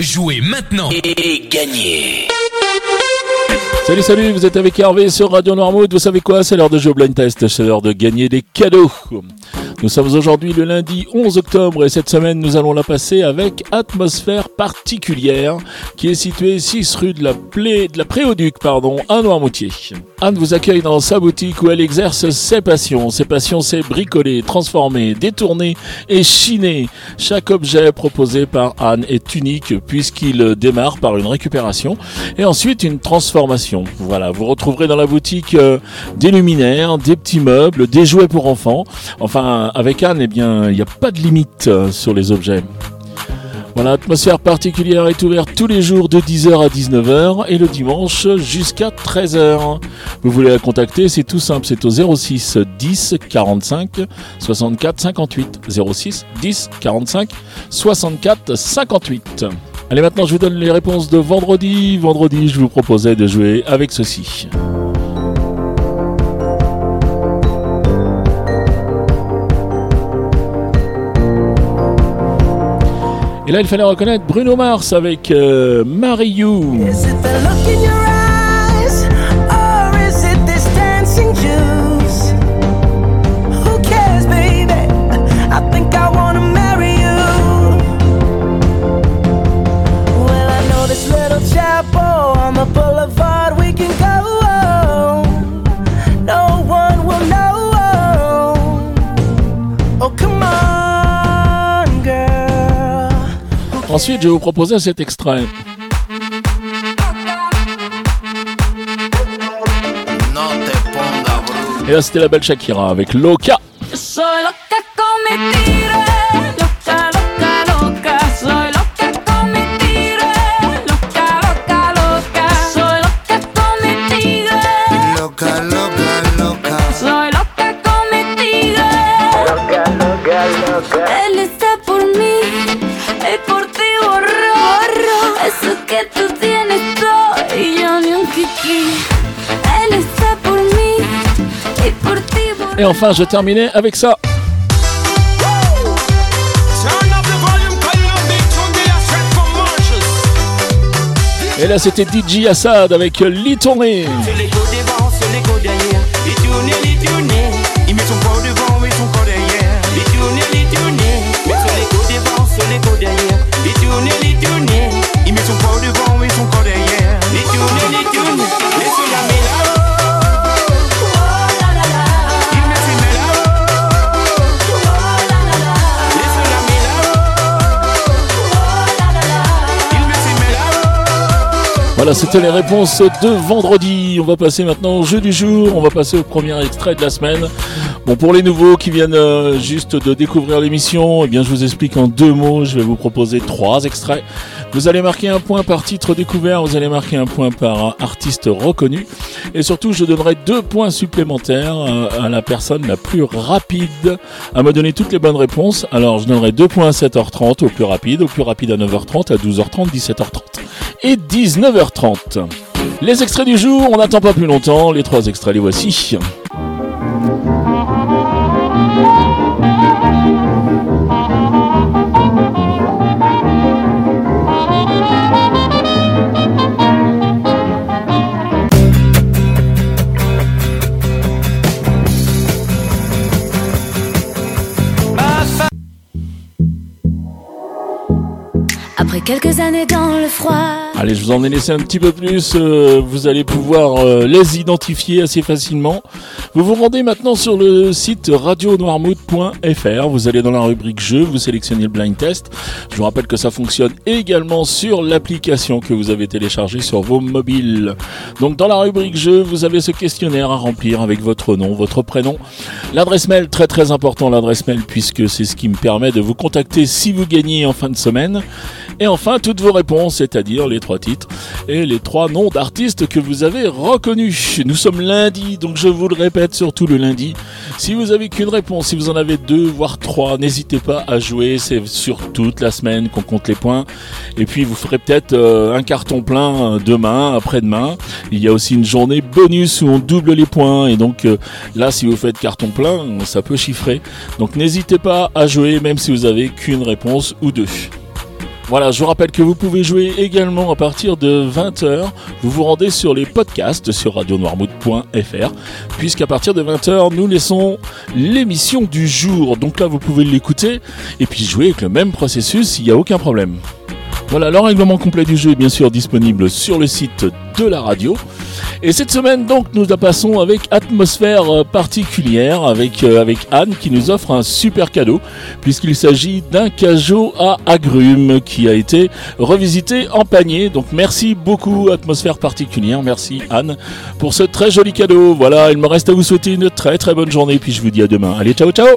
Jouez maintenant et gagnez Salut, salut, vous êtes avec Hervé sur Radio Noirmouth. Vous savez quoi? C'est l'heure de jouer au blind test, c'est l'heure de gagner des cadeaux. Nous sommes aujourd'hui le lundi 11 octobre et cette semaine nous allons la passer avec Atmosphère particulière qui est située 6 rue de la, Plé, de la Préauduc pardon, à Noirmoutier. Anne vous accueille dans sa boutique où elle exerce ses passions. Ses passions c'est bricoler, transformer, détourner et chiner. Chaque objet proposé par Anne est unique puisqu'il démarre par une récupération et ensuite une transformation. Voilà, vous retrouverez dans la boutique euh, des luminaires, des petits meubles, des jouets pour enfants. Enfin, avec Anne, eh bien, il n'y a pas de limite euh, sur les objets. Voilà, particulière est ouverte tous les jours de 10h à 19h et le dimanche jusqu'à 13h. Vous voulez la contacter, c'est tout simple, c'est au 06 10 45 64 58. 06 10 45 64 58. Allez, maintenant je vous donne les réponses de vendredi. Vendredi, je vous proposais de jouer avec ceci. Et là, il fallait reconnaître Bruno Mars avec euh. Is Ensuite, je vais vous proposer cet extrait. Et là, c'était la belle Shakira avec loca, Et enfin, je terminais avec ça. Et là, c'était DJ Assad avec Litourné. Voilà, c'était les réponses de vendredi. On va passer maintenant au jeu du jour. On va passer au premier extrait de la semaine. Bon, pour les nouveaux qui viennent euh, juste de découvrir l'émission, eh bien, je vous explique en deux mots. Je vais vous proposer trois extraits. Vous allez marquer un point par titre découvert. Vous allez marquer un point par artiste reconnu. Et surtout, je donnerai deux points supplémentaires euh, à la personne la plus rapide à me donner toutes les bonnes réponses. Alors, je donnerai deux points à 7h30 au plus rapide, au plus rapide à 9h30, à 12h30, 17h30 et 19h30. Les extraits du jour, on n'attend pas plus longtemps, les trois extraits les voici. Après quelques années dans le froid. Allez, je vous en ai laissé un petit peu plus, euh, vous allez pouvoir euh, les identifier assez facilement. Vous vous rendez maintenant sur le site radionoirmouth.fr, vous allez dans la rubrique jeux, vous sélectionnez le blind test. Je vous rappelle que ça fonctionne également sur l'application que vous avez téléchargée sur vos mobiles. Donc dans la rubrique jeux, vous avez ce questionnaire à remplir avec votre nom, votre prénom, l'adresse mail, très très important l'adresse mail puisque c'est ce qui me permet de vous contacter si vous gagnez en fin de semaine. Et enfin, toutes vos réponses, c'est-à-dire les trois titres et les trois noms d'artistes que vous avez reconnus. Nous sommes lundi, donc je vous le répète surtout le lundi. Si vous avez qu'une réponse, si vous en avez deux, voire trois, n'hésitez pas à jouer. C'est sur toute la semaine qu'on compte les points. Et puis vous ferez peut-être euh, un carton plein euh, demain, après-demain. Il y a aussi une journée bonus où on double les points. Et donc euh, là, si vous faites carton plein, ça peut chiffrer. Donc n'hésitez pas à jouer, même si vous avez qu'une réponse ou deux. Voilà, je vous rappelle que vous pouvez jouer également à partir de 20h. Vous vous rendez sur les podcasts sur radionoirmouth.fr puisqu'à partir de 20h, nous laissons l'émission du jour. Donc là, vous pouvez l'écouter et puis jouer avec le même processus, il n'y a aucun problème. Voilà, le règlement complet du jeu est bien sûr disponible sur le site de la radio. Et cette semaine, donc, nous la passons avec atmosphère euh, particulière, avec, euh, avec Anne qui nous offre un super cadeau, puisqu'il s'agit d'un cajot à agrumes qui a été revisité en panier. Donc, merci beaucoup, atmosphère particulière. Merci Anne pour ce très joli cadeau. Voilà, il me reste à vous souhaiter une très très bonne journée, puis je vous dis à demain. Allez, ciao, ciao!